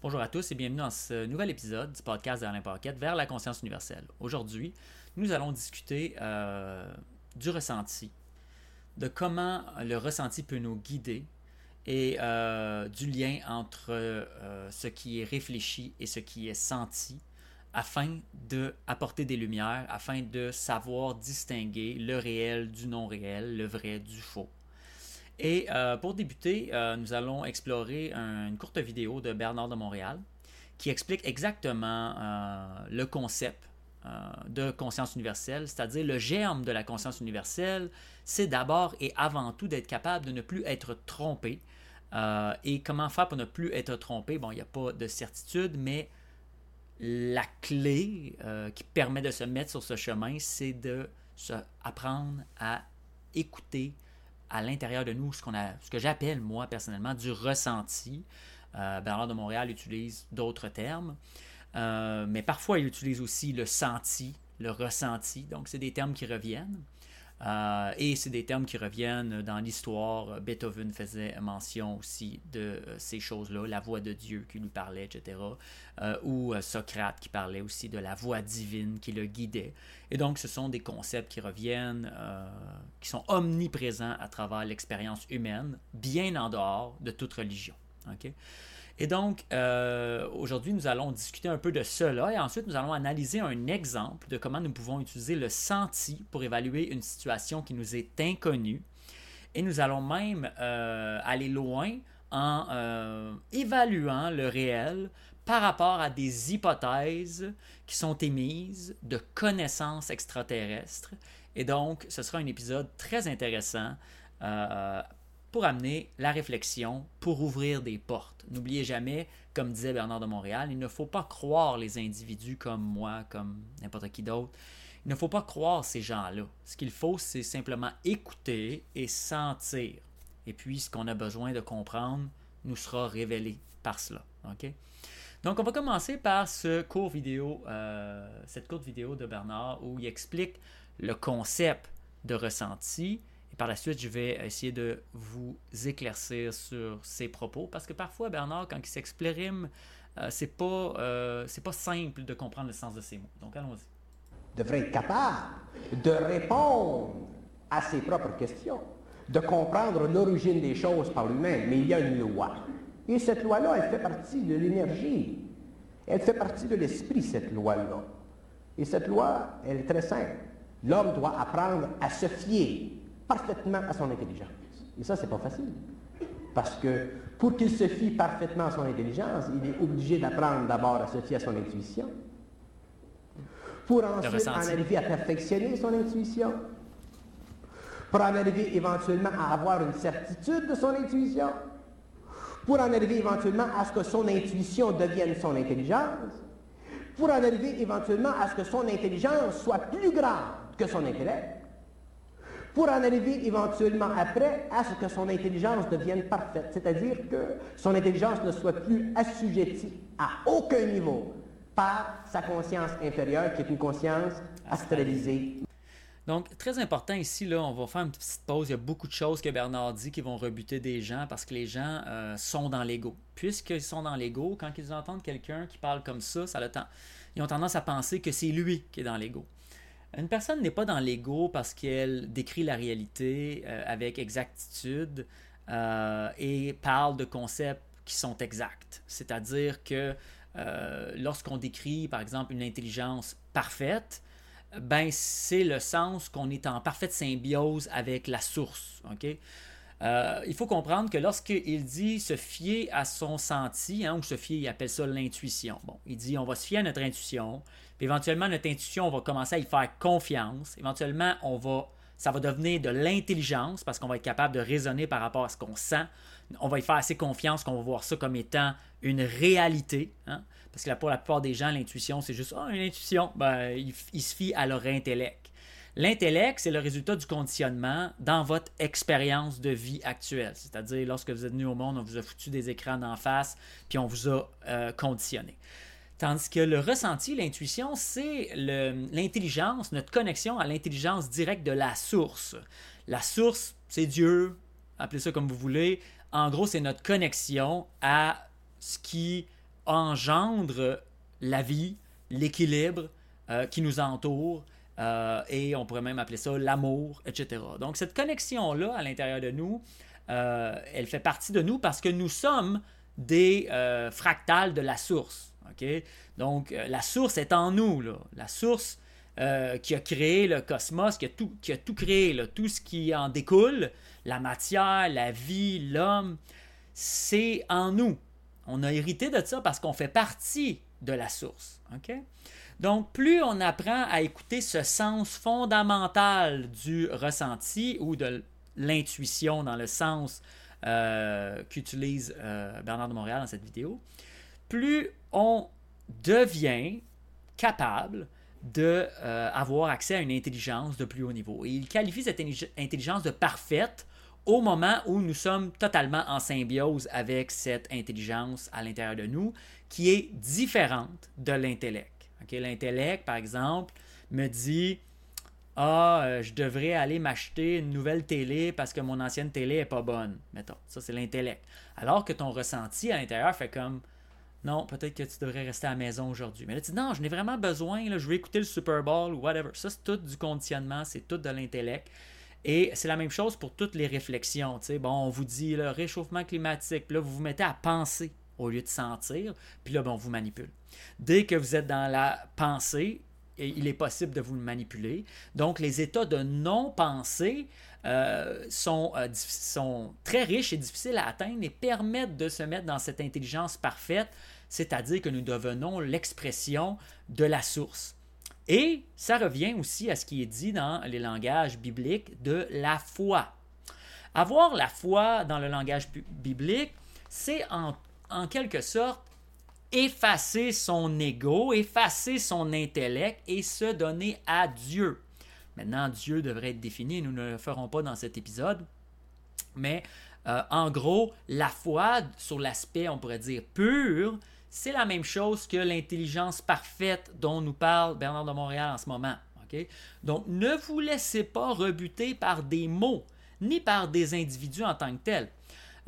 Bonjour à tous et bienvenue dans ce nouvel épisode du podcast d'Alain Paquette vers la conscience universelle. Aujourd'hui, nous allons discuter euh, du ressenti, de comment le ressenti peut nous guider et euh, du lien entre euh, ce qui est réfléchi et ce qui est senti afin d'apporter des lumières, afin de savoir distinguer le réel du non réel, le vrai du faux. Et euh, pour débuter, euh, nous allons explorer une courte vidéo de Bernard de Montréal qui explique exactement euh, le concept de conscience universelle, c'est-à-dire le germe de la conscience universelle, c'est d'abord et avant tout d'être capable de ne plus être trompé. et comment faire pour ne plus être trompé? Bon, il n'y a pas de certitude, mais la clé qui permet de se mettre sur ce chemin, c'est de se apprendre à écouter à l'intérieur de nous ce, que j'appelle, moi, personnellement, du ressenti. Euh, Bernard de Montréal utilise d'autres termes, euh, mais parfois il utilise aussi le senti, le ressenti. Donc, c'est des termes qui reviennent. Euh, et c'est des termes qui reviennent dans l'histoire. Beethoven faisait mention aussi de euh, ces choses-là, la voix de Dieu qui lui parlait, etc. Euh, ou Socrate qui parlait aussi de la voix divine qui le guidait. Et donc, ce sont des concepts qui reviennent, qui sont omniprésents à travers l'expérience humaine, bien en dehors de toute religion. OK? Et donc, euh, aujourd'hui, nous allons discuter un peu de cela et ensuite, nous allons analyser un exemple de comment nous pouvons utiliser le senti pour évaluer une situation qui nous est inconnue. Et nous allons même euh, aller loin en euh, évaluant le réel par rapport à des hypothèses qui sont émises de connaissances extraterrestres. Et donc, ce sera un épisode très intéressant pour amener la réflexion, pour ouvrir des portes. N'oubliez jamais, comme disait Bernard de Montréal, il ne faut pas croire les individus comme moi, comme n'importe qui d'autre. Il ne faut pas croire ces gens-là. Ce qu'il faut, c'est simplement écouter et sentir. Et puis, ce qu'on a besoin de comprendre nous sera révélé par cela. Donc, on va commencer par ce court vidéo, euh, cette courte vidéo de Bernard où il explique le concept de ressenti par la suite, je vais essayer de vous éclaircir sur ses propos parce que parfois, Bernard, quand il s'exprime, euh, c'est pas, euh, pas simple de comprendre le sens de ses mots. Donc, allons-y. Devrait être capable de répondre à ses propres questions, de comprendre l'origine des choses par lui-même. Mais il y a une loi. Et cette loi-là, elle fait partie de l'énergie. Elle fait partie de l'esprit, cette loi-là. Et cette loi, elle est très simple. L'homme doit apprendre à se fier parfaitement à son intelligence. Et ça, c'est pas facile. Parce que pour qu'il se fie parfaitement à son intelligence, il est obligé d'apprendre d'abord à se fier à son intuition. Pour ensuite en arriver à perfectionner son intuition. Pour en arriver éventuellement à avoir une certitude de son intuition. Pour en arriver éventuellement à ce que son intuition devienne son intelligence. Pour en arriver éventuellement à ce que son intelligence soit plus grande que son intellect pour en arriver éventuellement après à ce que son intelligence devienne parfaite, c'est-à-dire que son intelligence ne soit plus assujettie à aucun niveau par sa conscience inférieure, qui est une conscience astralisée. Donc, très important ici, là, on va faire une petite pause. Il y a beaucoup de choses que Bernard dit qui vont rebuter des gens parce que les gens euh, sont dans l'ego. Puisqu'ils sont dans l'ego, quand ils entendent quelqu'un qui parle comme ça, ça le temps, ils ont tendance à penser que c'est lui qui est dans l'ego. Une personne n'est pas dans l'ego parce qu'elle décrit la réalité euh, avec exactitude euh, et parle de concepts qui sont exacts. C'est-à-dire que euh, lorsqu'on décrit, par exemple, une intelligence parfaite, ben c'est le sens qu'on est en parfaite symbiose avec la source. ok? Il faut comprendre que lorsqu'il dit se fier à son senti, hein, ou se fier, il appelle ça l'intuition. Bon, il dit on va se fier à notre intuition, puis éventuellement, notre intuition, on va commencer à y faire confiance. Éventuellement, on va, ça va devenir de l'intelligence parce qu'on va être capable de raisonner par rapport à ce qu'on sent. On va y faire assez confiance qu'on va voir ça comme étant une réalité. Hein. Parce que pour la plupart des gens, l'intuition, c'est juste ah, une intuition. Ben, ils, se fient à leur intellect. L'intellect, c'est le résultat du conditionnement dans votre expérience de vie actuelle. C'est-à-dire, lorsque vous êtes venu au monde, on vous a foutu des écrans d'en face, puis on vous a euh, conditionné. Tandis que le ressenti, l'intuition, c'est l'intelligence, notre connexion à l'intelligence directe de la source. La source, c'est Dieu, appelez ça comme vous voulez. En gros, c'est notre connexion à ce qui engendre la vie, l'équilibre euh, qui nous entoure, euh, et on pourrait même appeler ça l'amour, etc. Donc cette connexion-là à l'intérieur de nous, euh, elle fait partie de nous parce que nous sommes des fractales de la source. Donc la source est en nous. Là. La source qui a créé le cosmos, qui a tout, qui a tout créé, là, tout ce qui en découle, la matière, la vie, l'homme, c'est en nous. On a hérité de ça parce qu'on fait partie de la source. Donc, plus on apprend à écouter ce sens fondamental du ressenti ou de l'intuition dans le sens euh, qu'utilise euh, Bernard de Montréal dans cette vidéo, plus on devient capable d'avoir euh, accès à une intelligence de plus haut niveau. Et il qualifie cette intelligence de parfaite au moment où nous sommes totalement en symbiose avec cette intelligence à l'intérieur de nous qui est différente de l'intellect. L'intellect, par exemple, me dit Ah, euh, je devrais aller m'acheter une nouvelle télé parce que mon ancienne télé est pas bonne. Mettons, ça c'est l'intellect. Alors que ton ressenti à l'intérieur fait comme Non, peut-être que tu devrais rester à la maison aujourd'hui. Mais là, tu dis Non, je n'ai vraiment besoin, là, je vais écouter le Super Bowl ou whatever. Ça, c'est tout du conditionnement, c'est tout de l'intellect. Et c'est la même chose pour toutes les réflexions. Bon, on vous dit le réchauffement climatique, là, vous vous mettez à penser au lieu de sentir, puis là, ben, on vous manipule. Dès que vous êtes dans la pensée, il est possible de vous le manipuler. Donc, les états de non-pensée euh, sont, euh, sont très riches et difficiles à atteindre et permettent de se mettre dans cette intelligence parfaite, c'est-à-dire que nous devenons l'expression de la source. Et ça revient aussi à ce qui est dit dans les langages bibliques de la foi. Avoir la foi dans le langage biblique, c'est en en quelque sorte, effacer son ego, effacer son intellect et se donner à Dieu. Maintenant, Dieu devrait être défini, nous ne le ferons pas dans cet épisode, mais euh, en gros, la foi sur l'aspect, on pourrait dire, pur, c'est la même chose que l'intelligence parfaite dont nous parle Bernard de Montréal en ce moment. Donc, ne vous laissez pas rebuter par des mots, ni par des individus en tant que tels.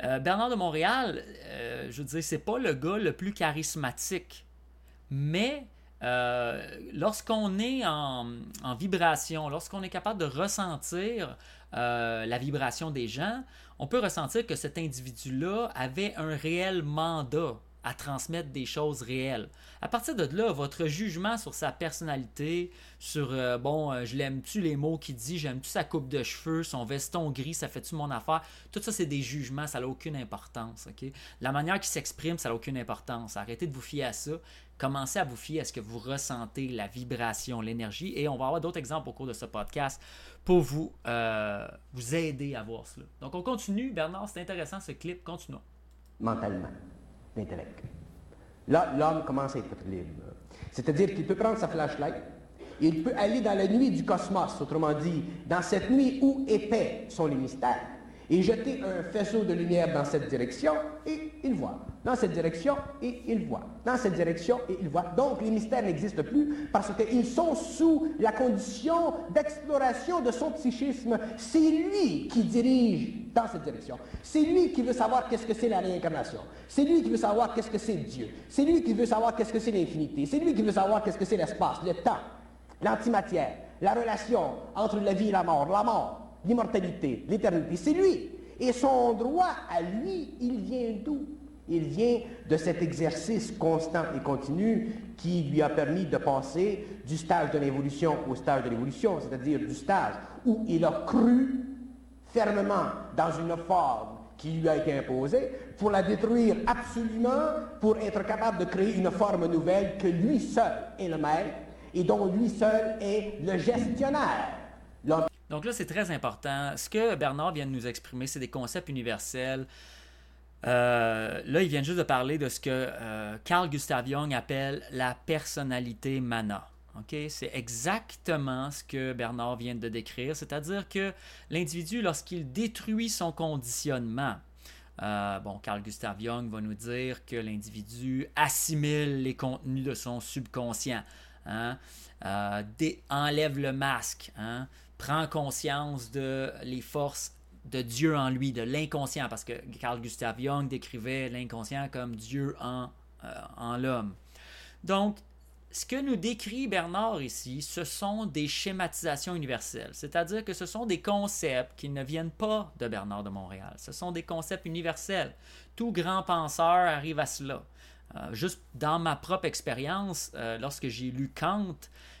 Euh, Bernard de Montréal, euh, je veux dire, c'est pas le gars le plus charismatique. Mais euh, lorsqu'on est en, vibration, lorsqu'on est capable de ressentir la vibration des gens, on peut ressentir que cet individu-là avait un réel mandat à transmettre des choses réelles. À partir de là, votre jugement sur sa personnalité, sur, euh, bon, euh, je l'aime-tu les mots qu'il dit, j'aime-tu sa coupe de cheveux, son veston gris, ça fait-tu mon affaire, tout ça, c'est des jugements, ça n'a aucune importance. La manière qu'il s'exprime, ça n'a aucune importance. Arrêtez de vous fier à ça. Commencez à vous fier à ce que vous ressentez, la vibration, l'énergie. Et on va avoir d'autres exemples au cours de ce podcast pour vous, euh, vous aider à voir cela. Donc, on continue. Bernard, c'est intéressant ce clip. Continuons. Mentalement Là, l'homme commence à être libre. C'est-à-dire qu'il peut prendre sa flashlight, il peut aller dans la nuit du cosmos, autrement dit, dans cette nuit où épais sont les mystères, et jeter un faisceau de lumière dans cette direction, et il voit. Dans cette direction, et il voit. Dans cette direction, et il voit. Donc, les mystères n'existent plus parce qu'ils sont sous la condition d'exploration de son psychisme. C'est lui qui dirige dans cette direction. C'est lui qui veut savoir qu'est-ce que c'est la réincarnation. C'est lui qui veut savoir qu'est-ce que c'est Dieu. C'est lui qui veut savoir qu'est-ce que c'est l'infinité. C'est lui qui veut savoir qu'est-ce que c'est l'espace, le temps, l'antimatière, la relation entre la vie et la mort, la mort, l'immortalité, l'éternité. C'est lui. Et son droit à lui, il vient d'où? Il vient de cet exercice constant et continu qui lui a permis de passer du stage de l'évolution au stage de l'évolution, c'est-à-dire du stage où il a cru fermement dans une forme qui lui a été imposée, pour la détruire absolument, pour être capable de créer une forme nouvelle que lui seul est le maître et dont lui seul est le gestionnaire. Donc là, c'est très important. Ce que Bernard vient de nous exprimer, c'est des concepts universels. Euh, là, il vient juste de parler de ce que euh, Carl Gustav Jung appelle la personnalité mana. C'est exactement ce que Bernard vient de décrire, c'est-à-dire que l'individu, lorsqu'il détruit son conditionnement, euh, bon, Carl Gustav Jung va nous dire que l'individu assimile les contenus de son subconscient, hein, enlève le masque, hein, prend conscience de les forces de Dieu en lui, de l'inconscient, parce que Carl Gustav Jung décrivait l'inconscient comme Dieu en en l'homme. Donc, ce que nous décrit Bernard ici, ce sont des schématisations universelles, c'est-à-dire que ce sont des concepts qui ne viennent pas de Bernard de Montréal, ce sont des concepts universels. Tout grand penseur arrive à cela. Euh, juste dans ma propre expérience, euh, lorsque j'ai lu Kant,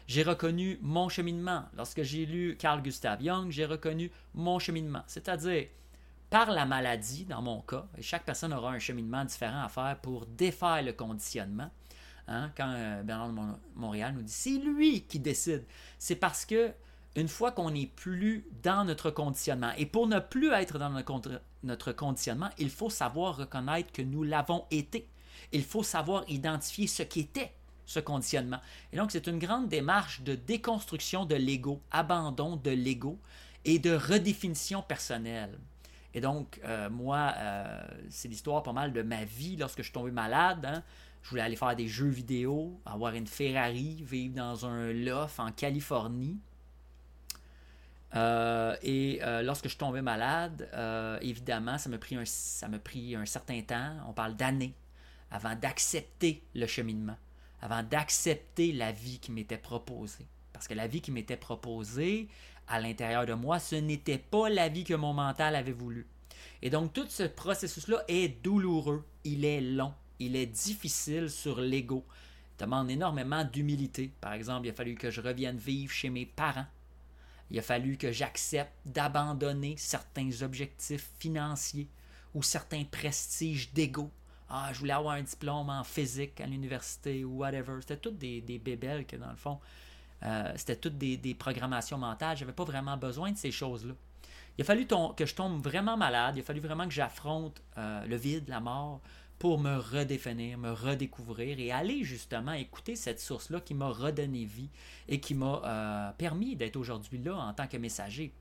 j'ai reconnu mon cheminement. Lorsque j'ai lu Carl Gustav Jung, j'ai reconnu mon cheminement. C'est-à-dire, par la maladie, dans mon cas, et chaque personne aura un cheminement différent à faire pour défaire le conditionnement. Hein, quand euh, Bernard de Montréal nous dit c'est lui qui décide. C'est parce que une fois qu'on n'est plus dans notre conditionnement, et pour ne plus être dans notre conditionnement, il faut savoir reconnaître que nous l'avons été. Il faut savoir identifier ce qui était ce conditionnement. Et donc, c'est une grande démarche de déconstruction de l'ego, abandon de l'ego et de redéfinition personnelle. Et donc, euh, moi, euh, c'est l'histoire pas mal de ma vie lorsque je suis tombé malade. Hein. Je voulais aller faire des jeux vidéo, avoir une Ferrari, vivre dans un loft en Californie. Euh, et lorsque je suis tombé malade, évidemment, ça m'a pris, pris un certain temps, on parle d'années, avant d'accepter le cheminement, avant d'accepter la vie qui m'était proposée. Parce que la vie qui m'était proposée à l'intérieur de moi, ce n'était pas la vie que mon mental avait voulu. Et donc tout ce processus-là est douloureux, il est long, il est difficile sur l'ego. Il demande énormément d'humilité. Par exemple, il a fallu que je revienne vivre chez mes parents. Il a fallu que j'accepte d'abandonner certains objectifs financiers ou certains prestiges d'ego. Ah, je voulais avoir un diplôme en physique à l'université ou whatever. C'était toutes des, des bébelles que, dans le fond, euh, c'était toutes des, programmations mentales. Je n'avais pas vraiment besoin de ces choses-là. Il a fallu que je tombe vraiment malade. Il a fallu vraiment que j'affronte euh, le vide, la mort, pour me redéfinir, me redécouvrir et aller justement écouter cette source-là qui m'a redonné vie et qui m'a euh, permis d'être aujourd'hui là en tant que messager.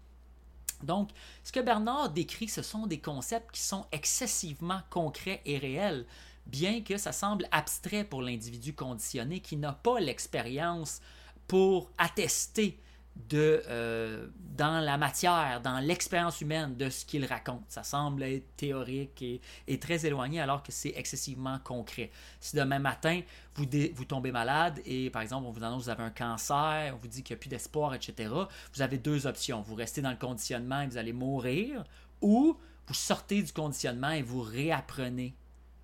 Donc, ce que Bernard décrit, ce sont des concepts qui sont excessivement concrets et réels, bien que ça semble abstrait pour l'individu conditionné qui n'a pas l'expérience pour attester de, euh, dans la matière, dans l'expérience humaine de ce qu'il raconte. Ça semble être théorique et, très éloigné alors que c'est excessivement concret. Si demain matin, vous, vous tombez malade et par exemple, on vous annonce que vous avez un cancer, on vous dit qu'il n'y a plus d'espoir, etc., vous avez deux options. Vous restez dans le conditionnement et vous allez mourir ou vous sortez du conditionnement et vous réapprenez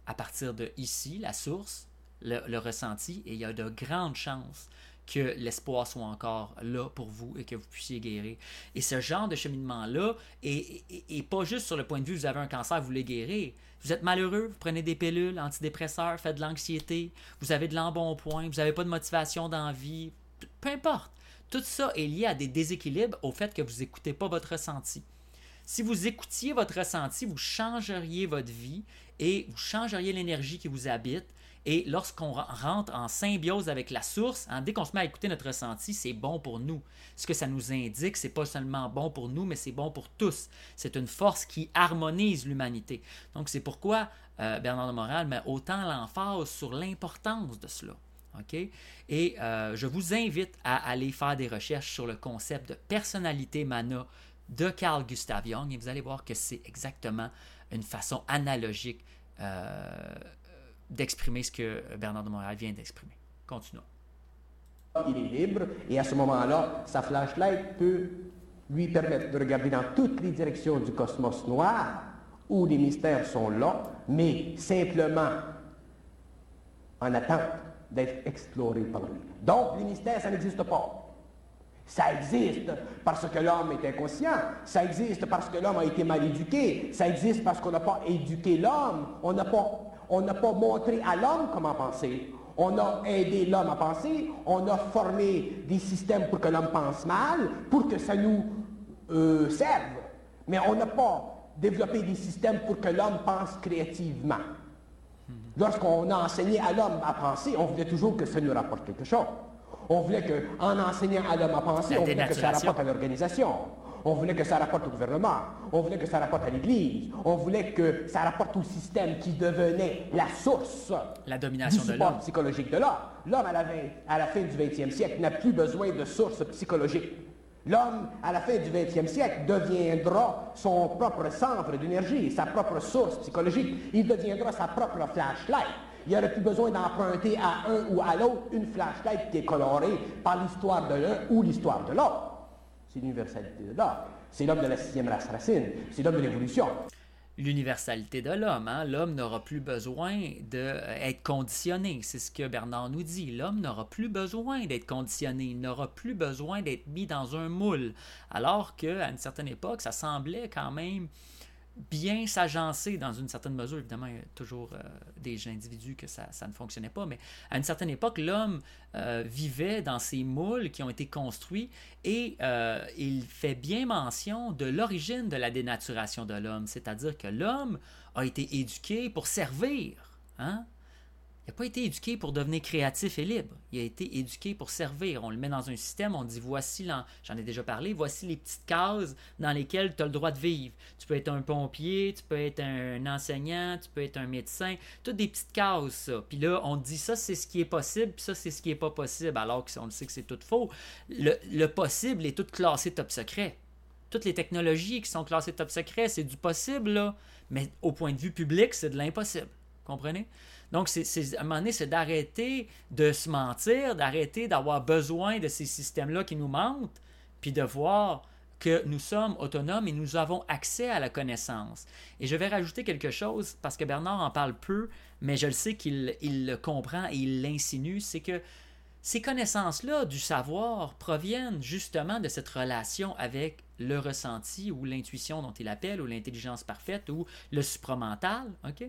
à partir de ici, la source, le ressenti, et il y a de grandes chances que l'espoir soit encore là pour vous et que vous puissiez guérir. Et ce genre de cheminement-là est, pas juste sur le point de vue, vous avez un cancer, vous voulez guérir. Vous êtes malheureux, vous prenez des pilules, antidépresseurs, faites de l'anxiété, vous avez de l'embonpoint, vous n'avez pas de motivation d'envie, peu importe. Tout ça est lié à des déséquilibres au fait que vous n'écoutez pas votre ressenti. Si vous écoutiez votre ressenti, vous changeriez votre vie et vous changeriez l'énergie qui vous habite et lorsqu'on rentre en symbiose avec la source, dès qu'on se met à écouter notre ressenti, c'est bon pour nous. Ce que ça nous indique, c'est pas seulement bon pour nous, mais c'est bon pour tous. C'est une force qui harmonise l'humanité. Donc c'est pourquoi euh, Bernard de Moral met autant l'emphase sur l'importance de cela. Et euh, je vous invite à aller faire des recherches sur le concept de personnalité mana de Carl Gustav Jung et vous allez voir que c'est exactement une façon analogique euh, d'exprimer ce que Bernard de Montréal vient d'exprimer. Continuons. Il est libre et à ce moment-là, sa flashlight peut lui permettre de regarder dans toutes les directions du cosmos noir où les mystères sont là, mais simplement en attente d'être explorés par lui. Donc, les mystères, ça n'existe pas. Ça existe parce que l'homme est inconscient, ça existe parce que l'homme a été mal éduqué, ça existe parce qu'on n'a pas éduqué l'homme, on n'a pas on n'a pas montré à l'homme comment penser. On a aidé l'homme à penser, on a formé des systèmes pour que l'homme pense mal, pour que ça nous euh, serve. Mais on n'a pas développé des systèmes pour que l'homme pense créativement. Lorsqu'on a enseigné à l'homme à penser, on voulait toujours que ça nous rapporte quelque chose. On voulait qu'en enseignant à l'homme à penser, on voulait que ça rapporte à l'organisation. On voulait que ça rapporte au gouvernement. On voulait que ça rapporte à l'Église. On voulait que ça rapporte au système qui devenait la source la domination du support psychologique de l'homme. L'homme, à la, à la fin du 20e siècle, n'a plus besoin de source psychologique. L'homme, à la fin du 20e siècle, deviendra son propre centre d'énergie, sa propre source psychologique. Il deviendra sa propre flashlight. il n'y aurait plus besoin d'emprunter à un ou à l'autre une flashlight qui est colorée par l'histoire de l'un ou l'histoire de l'autre. L'universalité de l'homme. C'est l'homme de la sixième race racine. C'est l'homme de l'évolution l'universalité de l'homme. Hein? L'homme n'aura plus besoin d'être conditionné. C'est ce que Bernard nous dit. L'homme n'aura plus besoin d'être conditionné. Il n'aura plus besoin d'être mis dans un moule. Alors qu'à une certaine époque, ça semblait quand même bien s'agencer dans une certaine mesure. Évidemment, il y a toujours euh, des individus que ça, ne fonctionnait pas, mais à une certaine époque, l'homme euh, vivait dans ces moules qui ont été construits et euh, il fait bien mention de l'origine de la dénaturation de l'homme, c'est-à-dire que l'homme a été éduqué pour servir. Hein? Il n'a pas été éduqué pour devenir créatif et libre. Il a été éduqué pour servir. On le met dans un système, on dit voici, j'en ai déjà parlé, voici les petites cases dans lesquelles tu as le droit de vivre. Tu peux être un pompier, tu peux être un enseignant, tu peux être un médecin, toutes des petites cases, ça. Puis là, on dit ça, c'est ce qui est possible, puis ça, c'est ce qui n'est pas possible, alors qu'on le sait que c'est tout faux. Le, le possible est tout classé top secret. Toutes les technologies qui sont classées top secret, c'est du possible, là. Mais au point de vue public, c'est de l'impossible. Comprenez? Donc, c'est, à un moment donné, c'est d'arrêter de se mentir, d'arrêter d'avoir besoin de ces systèmes-là qui nous mentent, puis de voir que nous sommes autonomes et nous avons accès à la connaissance. Et je vais rajouter quelque chose, parce que Bernard en parle peu, mais je le sais qu'il il le comprend et il l'insinue, c'est que ces connaissances-là du savoir proviennent justement de cette relation avec le ressenti ou l'intuition dont il appelle, ou l'intelligence parfaite, ou le supramental. OK?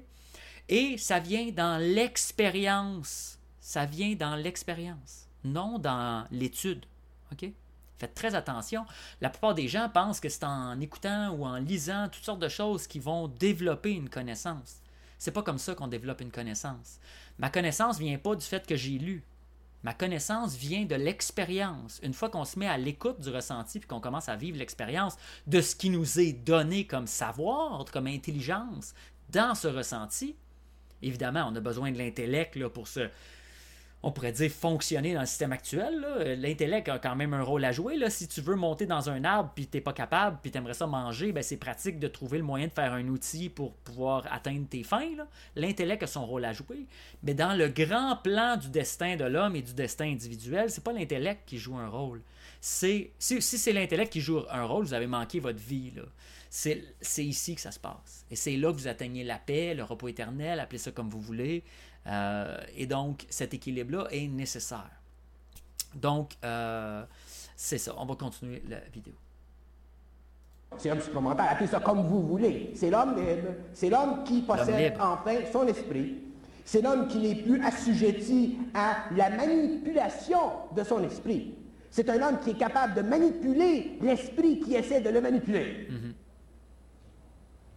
Et ça vient dans l'expérience. Ça vient dans l'expérience, non dans l'étude. OK? Faites très attention. La plupart des gens pensent que c'est en écoutant ou en lisant toutes sortes de choses qui vont développer une connaissance. C'est pas comme ça qu'on développe une connaissance. Ma connaissance vient pas du fait que j'ai lu. Ma connaissance vient de l'expérience. Une fois qu'on se met à l'écoute du ressenti puis qu'on commence à vivre l'expérience de ce qui nous est donné comme savoir, comme intelligence dans ce ressenti, Évidemment, on a besoin de l'intellect pour se, on pourrait dire, fonctionner dans le système actuel. L'intellect a quand même un rôle à jouer. Si tu veux monter dans un arbre puis tu n'es pas capable puis tu aimerais ça manger, ben, c'est pratique de trouver le moyen de faire un outil pour pouvoir atteindre tes fins. L'intellect a son rôle à jouer. Mais dans le grand plan du destin de l'homme et du destin individuel, c'est pas l'intellect qui joue un rôle. Si, si c'est l'intellect qui joue un rôle, vous avez manqué votre vie. Là. C'est ici que ça se passe. Et c'est là que vous atteignez la paix, le repos éternel, appelez ça comme vous voulez. Euh, et donc, cet équilibre-là est nécessaire. Donc, euh, c'est ça. On va continuer la vidéo. C'est un supplémentaire. Appelez ça comme vous voulez. C'est l'homme libre. C'est l'homme qui possède enfin son esprit. C'est l'homme qui n'est plus assujetti à la manipulation de son esprit. C'est un homme qui est capable de manipuler l'esprit qui essaie de le manipuler. Mm-hmm.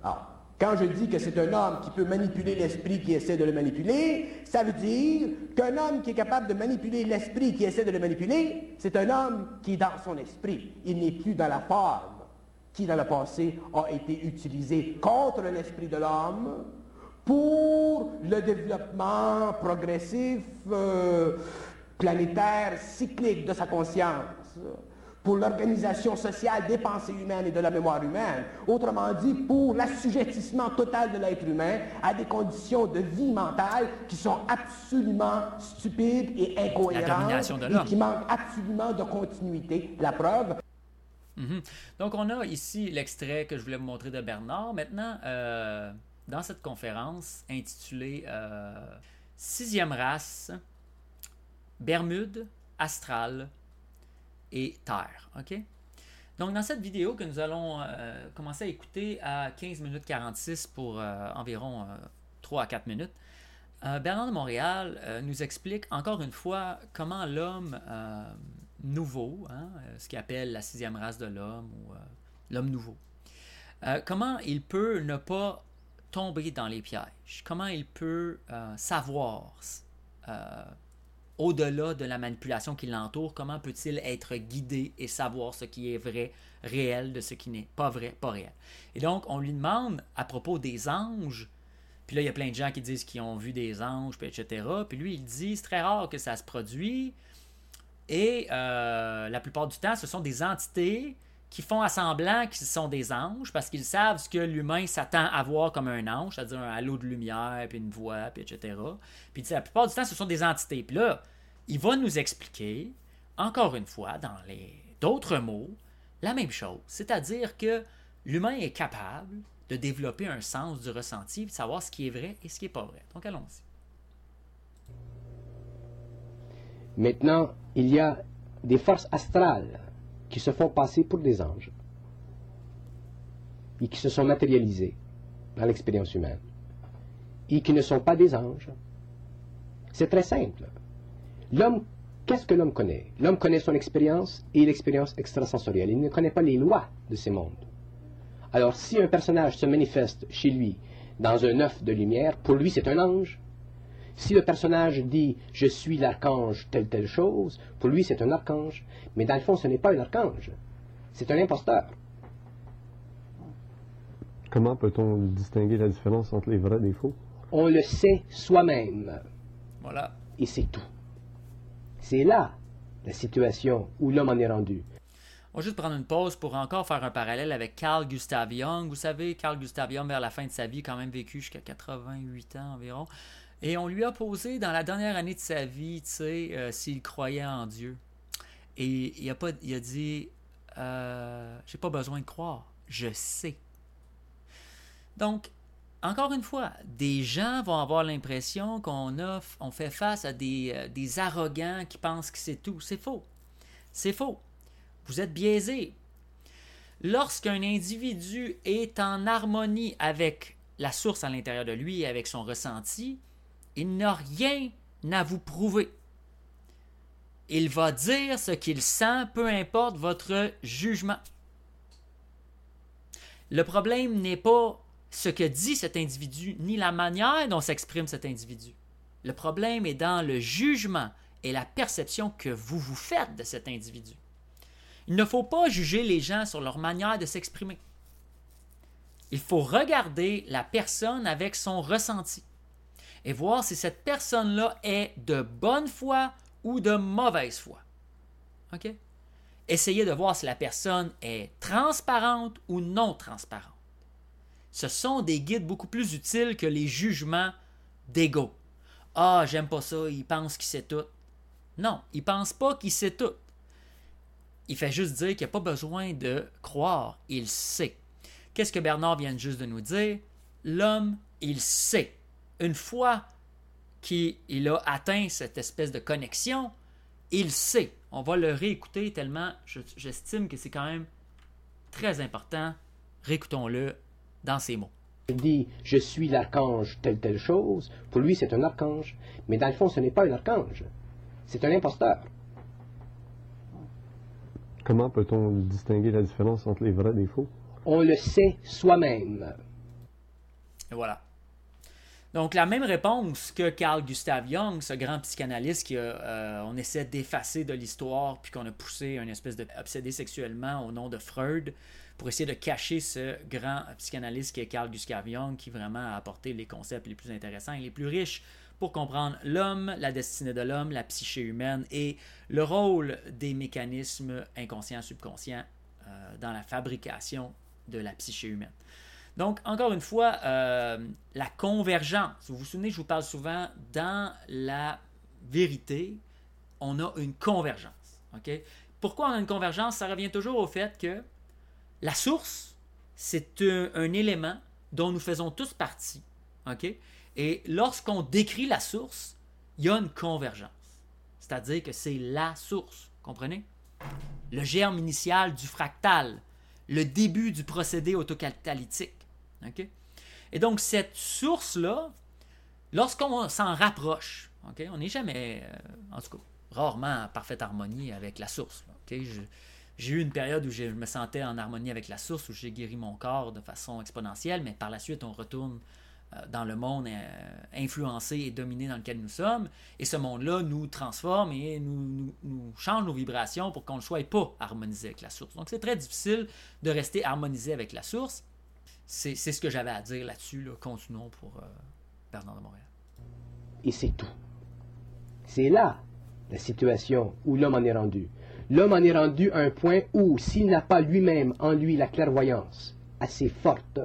Alors, quand je dis que c'est un homme qui peut manipuler l'esprit qui essaie de le manipuler, ça veut dire qu'un homme qui est capable de manipuler l'esprit qui essaie de le manipuler, c'est un homme qui est dans son esprit. Il n'est plus dans la forme qui, dans le passé, a été utilisée contre l'esprit de l'homme pour le développement progressif, euh, planétaire, cyclique de sa conscience pour l'organisation sociale des pensées humaines et de la mémoire humaine. Autrement dit, pour l'assujettissement total de l'être humain à des conditions de vie mentale qui sont absolument stupides et incohérentes et qui manquent absolument de continuité. La preuve? Mhm. Donc, on a ici l'extrait que je voulais vous montrer de Bernard. Maintenant, euh, dans cette conférence intitulée euh, Sixième race, Bermude, Astral, et Terre. Donc, dans cette vidéo que nous allons euh, commencer à écouter à 15 minutes 46 pour euh, environ 3 euh, à 4 minutes, Bernard de Montréal nous explique encore une fois comment l'homme nouveau, hein, ce qu'il appelle la sixième race de l'homme ou l'homme nouveau, comment il peut ne pas tomber dans les pièges, comment il peut savoir au-delà de la manipulation qui l'entoure, comment peut-il être guidé et savoir ce qui est vrai, réel, de ce qui n'est pas vrai, pas réel? Et donc, on lui demande à propos des anges, puis là, il y a plein de gens qui disent qu'ils ont vu des anges, puis etc. Puis lui, il dit, c'est très rare que ça se produit, et euh, la plupart du temps, ce sont des entités qui font à semblant qu'ils sont des anges parce qu'ils savent ce que l'humain s'attend à voir comme un ange, c'est-à-dire un halo de lumière, puis une voix, puis etc. Puis la plupart du temps, ce sont des entités. Puis là, il va nous expliquer, encore une fois, dans les d'autres mots, la même chose. C'est-à-dire que l'humain est capable de développer un sens du ressenti, de savoir ce qui est vrai et ce qui n'est pas vrai. Donc allons-y. Maintenant, il y a des forces astrales qui se font passer pour des anges et qui se sont matérialisées dans l'expérience humaine et qui ne sont pas des anges. C'est très simple. L'homme, qu'est-ce que l'homme connaît? L'homme connaît son expérience et l'expérience extrasensorielle. Il ne connaît pas les lois de ces mondes. Alors, si un personnage se manifeste chez lui dans un œuf de lumière, pour lui c'est un ange. Si le personnage dit je suis l'archange telle telle chose, pour lui c'est un archange. Mais dans le fond, ce n'est pas un archange. C'est un imposteur. Comment peut-on distinguer la différence entre les vrais et les faux? On le sait soi-même. Voilà. Et c'est tout. C'est là la situation où l'homme en est rendu. On va juste prendre une pause pour encore faire un parallèle avec Carl Gustav Jung. Vous savez, Carl Gustav Jung, vers la fin de sa vie, quand même vécu jusqu'à 88 ans environ. Et on lui a posé dans la dernière année de sa vie, tu sais, euh, s'il croyait en Dieu. Et il a, dit euh, J'ai pas besoin de croire, je sais. Donc, encore une fois, des gens vont avoir l'impression qu'on fait face à euh, des arrogants qui pensent que c'est tout. C'est faux. C'est faux. Vous êtes biaisé. Lorsqu'un individu est en harmonie avec la source à l'intérieur de lui et avec son ressenti, il n'a rien à vous prouver. Il va dire ce qu'il sent, peu importe votre jugement. Le problème n'est pas ce que dit cet individu, ni la manière dont s'exprime cet individu. Le problème est dans le jugement et la perception que vous vous faites de cet individu. Il ne faut pas juger les gens sur leur manière de s'exprimer. Il faut regarder la personne avec son ressenti et voir si cette personne-là est de bonne foi ou de mauvaise foi. Essayez de voir si la personne est transparente ou non transparente. Ce sont des guides beaucoup plus utiles que les jugements d'ego. Ah, j'aime pas ça, il pense qu'il sait tout. Non, il pense pas qu'il sait tout. Il fait juste dire qu'il n'y a pas besoin de croire, il sait. Qu'est-ce que Bernard vient juste de nous dire? L'homme, il sait une fois qu'il a atteint cette espèce de connexion, il sait. On va le réécouter tellement j'estime que c'est quand même très important. Réécoutons-le dans ces mots. Il dit Je suis l'archange telle telle chose. Pour lui, c'est un archange. Mais dans le fond, ce n'est pas un archange. C'est un imposteur. Comment peut-on distinguer la différence entre les vrais et les faux? On le sait soi-même. Et voilà. Donc, la même réponse que Carl Gustav Jung, ce grand psychanalyste qu'on euh, essaie d'effacer de l'histoire, puis qu'on a poussé un espèce de obsédé sexuellement au nom de Freud, pour essayer de cacher ce grand psychanalyste qui est Carl Gustav Jung, qui vraiment a apporté les concepts les plus intéressants et les plus riches pour comprendre l'homme, la destinée de l'homme, la psyché humaine et le rôle des mécanismes inconscients, subconscients euh, dans la fabrication de la psyché humaine. Donc, encore une fois, euh, la convergence. Vous vous souvenez, je vous parle souvent, dans la vérité, on a une convergence. Pourquoi on a une convergence? Ça revient toujours au fait que la source, c'est un, élément dont nous faisons tous partie. Et lorsqu'on décrit la source, il y a une convergence. C'est-à-dire que c'est la source. Comprenez? Le germe initial du fractal, le début du procédé autocatalytique. Et donc, cette source-là, lorsqu'on s'en rapproche, on n'est jamais, euh, en tout cas, rarement en parfaite harmonie avec la source. J'ai eu une période où je me sentais en harmonie avec la source, où j'ai guéri mon corps de façon exponentielle, mais par la suite, on retourne dans le monde euh, influencé et dominé dans lequel nous sommes. Et ce monde-là nous transforme et nous, change nos vibrations pour qu'on ne soit pas harmonisé avec la source. Donc c'est très difficile de rester harmonisé avec la source. C'est ce que j'avais à dire là-dessus. Continuons pour euh, Bernard de Montréal. Et c'est tout. C'est là la situation où l'homme en est rendu. L'homme en est rendu à un point où, s'il n'a pas lui-même en lui la clairvoyance assez forte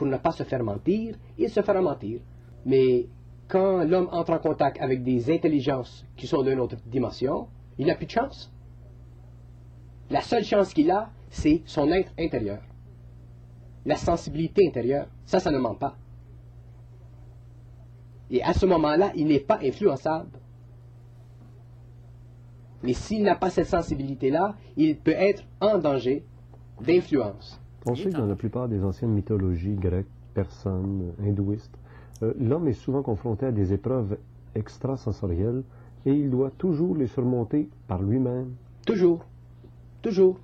pour ne pas se faire mentir, il se fera mentir. Mais quand l'homme entre en contact avec des intelligences qui sont d'une autre dimension, il n'a plus de chance. La seule chance qu'il a, c'est son être intérieur. La sensibilité intérieure, ça, ça ne ment pas. Et à ce moment-là, il n'est pas influençable. Mais s'il n'a pas cette sensibilité-là, il peut être en danger d'influence. On sait que dans la plupart des anciennes mythologies grecques, persanes, hindouistes, euh, l'homme est souvent confronté à des épreuves extrasensorielles et il doit toujours les surmonter par lui-même. Toujours. Toujours.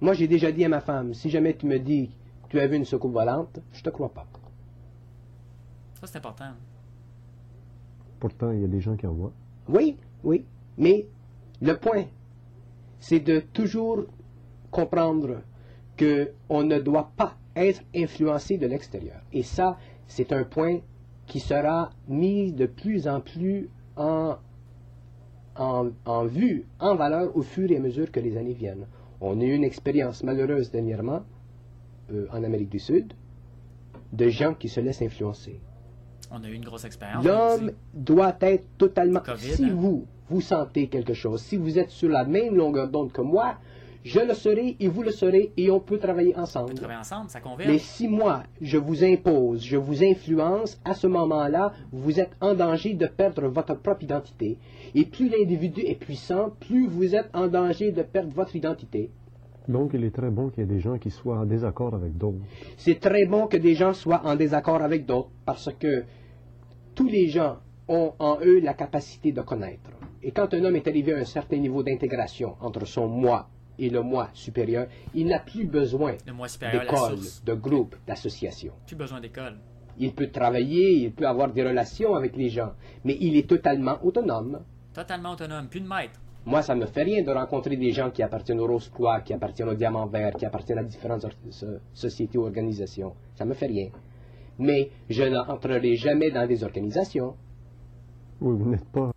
Moi, j'ai déjà dit à ma femme, si jamais tu me dis que tu as vu une soucoupe volante, je te crois pas. Ça, c'est important. Pourtant, il y a des gens qui en voient. Oui, oui. Mais le point, c'est de toujours comprendre qu'on ne doit pas être influencé de l'extérieur. Et ça, c'est un point qui sera mis de plus en plus en, en, en, vue, en valeur au fur et à mesure que les années viennent. On a eu une expérience malheureuse dernièrement euh, en Amérique du Sud de gens qui se laissent influencer. On a eu une grosse expérience. L'homme doit être totalement... COVID, si hein? vous, vous sentez quelque chose, si vous êtes sur la même longueur d'onde que moi, je le serai et vous le serez et on peut travailler ensemble. Travailler ensemble, ça converge. Mais si moi, je vous impose, je vous influence, à ce moment-là, vous êtes en danger de perdre votre propre identité. Et plus l'individu est puissant, plus vous êtes en danger de perdre votre identité. Donc, il est très bon qu'il y ait des gens qui soient en désaccord avec d'autres. C'est très bon que des gens soient en désaccord avec d'autres parce que tous les gens ont en eux la capacité de connaître. Et quand un homme est arrivé à un certain niveau d'intégration entre son moi et le moi supérieur, il n'a plus besoin d'école, de groupe, d'association. Plus besoin d'école. Il peut travailler, il peut avoir des relations avec les gens, mais il est totalement autonome. Totalement autonome. Plus de maître. Moi, ça me fait rien de rencontrer des gens qui appartiennent au Rose Croix, qui appartiennent au Diamant Vert, qui appartiennent à différentes sociétés ou organisations. Ça me fait rien. Mais je n'entrerai jamais dans des organisations. Oui, vous n'êtes pas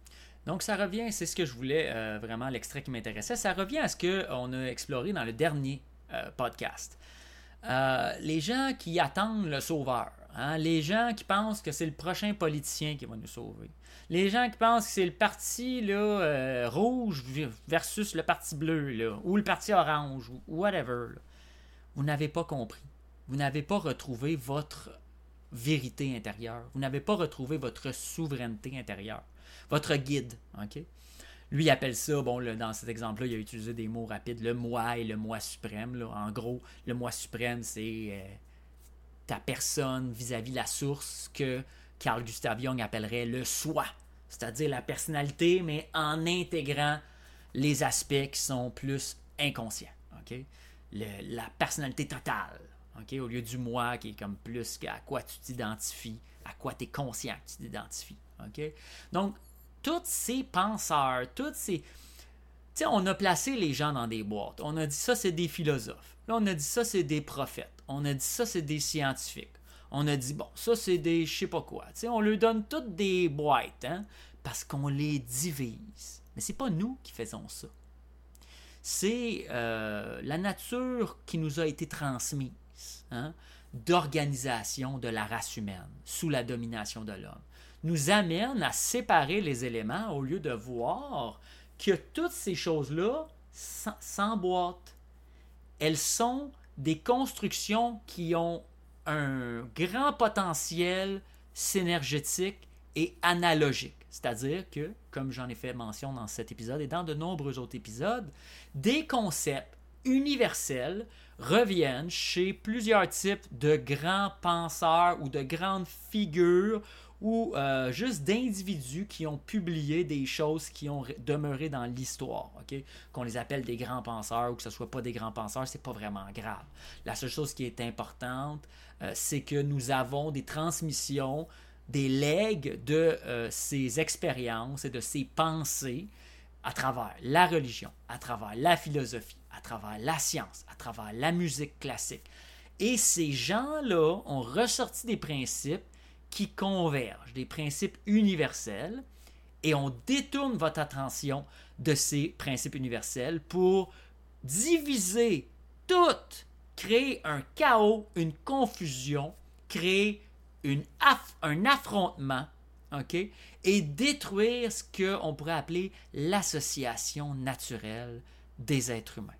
Donc, ça revient, c'est ce que je voulais, euh, vraiment, l'extrait qui m'intéressait. Ça revient à ce qu'on a exploré dans le dernier euh, podcast. Euh, les gens qui attendent le sauveur, hein, les gens qui pensent que c'est le prochain politicien qui va nous sauver, les gens qui pensent que c'est le parti là, rouge versus le parti bleu, ou le parti orange, ou whatever, vous n'avez pas compris. Vous n'avez pas retrouvé votre vérité intérieure. Vous n'avez pas retrouvé votre souveraineté intérieure. Votre guide? Lui, appelle ça, bon, dans cet exemple-là, il a utilisé des mots rapides, le moi et le moi suprême. En gros, le moi suprême, c'est euh, ta personne vis-à-vis la source que Carl Gustav Jung appellerait le soi, c'est-à-dire la personnalité, mais en intégrant les aspects qui sont plus inconscients. OK? Le- la personnalité totale, OK? au lieu du moi qui est comme plus à quoi tu t'identifies, à quoi tu es conscient que tu t'identifies. Donc, tous ces penseurs, toutes ces. Tu on a placé les gens dans des boîtes. On a dit ça, c'est des philosophes. Là, on a dit ça, c'est des prophètes. On a dit ça, c'est des scientifiques. On a dit, bon, ça, c'est des je sais pas quoi. On leur donne toutes des boîtes, hein, parce qu'on les divise. Mais c'est pas nous qui faisons ça. C'est euh, la nature qui nous a été transmise hein, d'organisation de la race humaine sous la domination de l'homme nous amène à séparer les éléments au lieu de voir que toutes ces choses-là s'emboîtent. Elles sont des constructions qui ont un grand potentiel synergétique et analogique. C'est-à-dire que, comme j'en ai fait mention dans cet épisode et dans de nombreux autres épisodes, des concepts universels reviennent chez plusieurs types de grands penseurs ou de grandes figures ou euh, juste d'individus qui ont publié des choses qui ont demeuré dans l'histoire. ok? Qu'on les appelle des grands penseurs ou que ce soit pas des grands penseurs, c'est pas vraiment grave. La seule chose qui est importante, euh, c'est que nous avons des transmissions, des legs de euh, ces expériences et de ces pensées à travers la religion, à travers la philosophie, à travers la science, à travers la musique classique. Et ces gens-là ont ressorti des principes qui convergent, des principes universels. et on détourne votre attention de ces principes universels pour diviser tout, créer un chaos, une confusion, créer une un affrontement? Et détruire ce qu'on pourrait appeler l'association naturelle des êtres humains.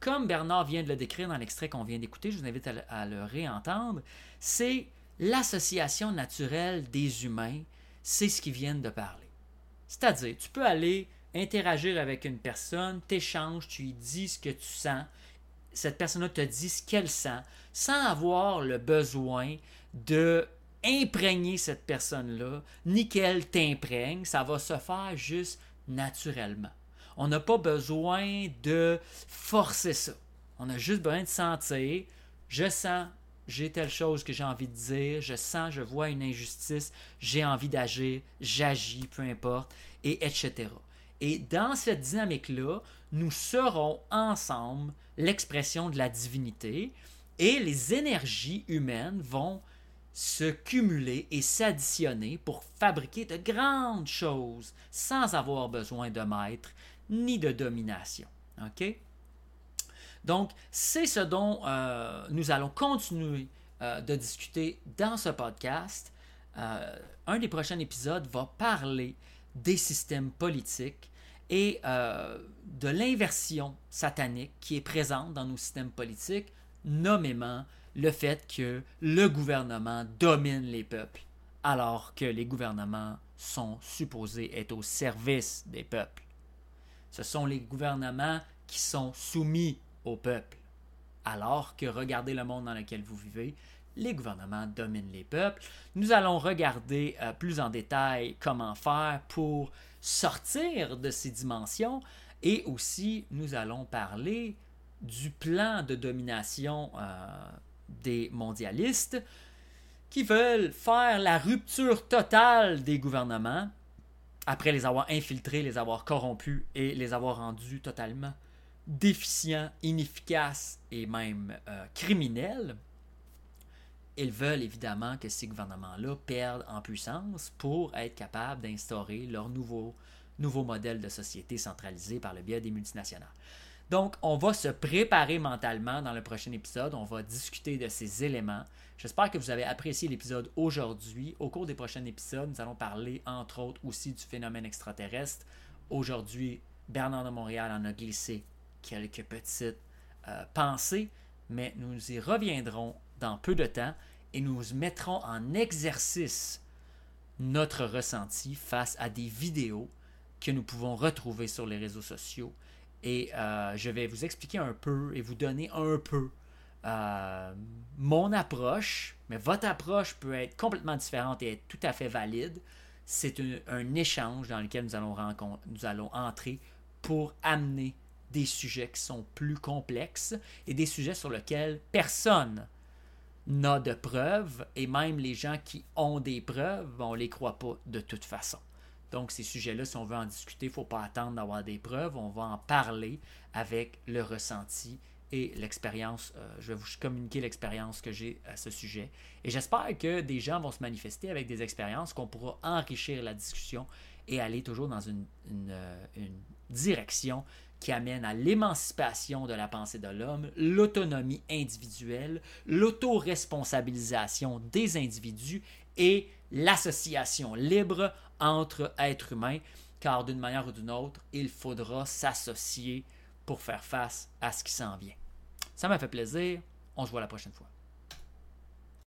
Comme Bernard vient de le décrire dans l'extrait qu'on vient d'écouter, je vous invite à le réentendre, c'est l'association naturelle des humains, c'est ce qu'ils viennent de parler. C'est-à-dire, tu peux aller interagir avec une personne, t'échanges, tu lui dis ce que tu sens, cette personne-là te dit ce qu'elle sent, sans avoir le besoin de imprégner cette personne-là, ni qu'elle t'imprègne, ça va se faire juste naturellement. On n'a pas besoin de forcer ça. On a juste besoin de sentir, je sens, j'ai telle chose que j'ai envie de dire, je sens, je vois une injustice, j'ai envie d'agir, j'agis, peu importe, et etc. Et dans cette dynamique-là, nous serons ensemble l'expression de la divinité et les énergies humaines vont se cumuler et s'additionner pour fabriquer de grandes choses sans avoir besoin de maître ni de domination. OK? Donc, c'est ce dont euh, nous allons continuer euh, de discuter dans ce podcast. Euh, un des prochains épisodes va parler des systèmes politiques et de l'inversion satanique qui est présente dans nos systèmes politiques, nommément le fait que le gouvernement domine les peuples, alors que les gouvernements sont supposés être au service des peuples. Ce sont les gouvernements qui sont soumis au peuple. Alors que regardez le monde dans lequel vous vivez, les gouvernements dominent les peuples. Nous allons regarder euh, plus en détail comment faire pour sortir de ces dimensions et aussi nous allons parler du plan de domination euh, des mondialistes qui veulent faire la rupture totale des gouvernements après les avoir infiltrés, les avoir corrompus et les avoir rendus totalement déficients, inefficaces et même euh, criminels, ils veulent évidemment que ces gouvernements-là perdent en puissance pour être capables d'instaurer leur nouveau, nouveau modèle de société centralisé par le biais des multinationales. Donc, on va se préparer mentalement dans le prochain épisode. On va discuter de ces éléments. J'espère que vous avez apprécié l'épisode aujourd'hui. Au cours des prochains épisodes, nous allons parler entre autres aussi du phénomène extraterrestre. Aujourd'hui, Bernard de Montréal en a glissé quelques petites euh, pensées, mais nous y reviendrons dans peu de temps et nous mettrons en exercice notre ressenti face à des vidéos que nous pouvons retrouver sur les réseaux sociaux. Et euh, je vais vous expliquer un peu et vous donner un peu euh, mon approche, mais votre approche peut être complètement différente et être tout à fait valide. C'est un, échange dans lequel nous allons, nous allons entrer pour amener des sujets qui sont plus complexes et des sujets sur lesquels personne n'a de preuves et même les gens qui ont des preuves, on ne les croit pas de toute façon. Donc ces sujets-là, si on veut en discuter, il ne faut pas attendre d'avoir des preuves, on va en parler avec le ressenti et l'expérience. Euh, je vais vous communiquer l'expérience que j'ai à ce sujet. Et j'espère que des gens vont se manifester avec des expériences, qu'on pourra enrichir la discussion et aller toujours dans une, euh, une direction qui amène à l'émancipation de la pensée de l'homme, l'autonomie individuelle, l'autoresponsabilisation des individus et l'association libre entre êtres humains, car d'une manière ou d'une autre, il faudra s'associer pour faire face à ce qui s'en vient. Ça m'a fait plaisir. On se voit la prochaine fois.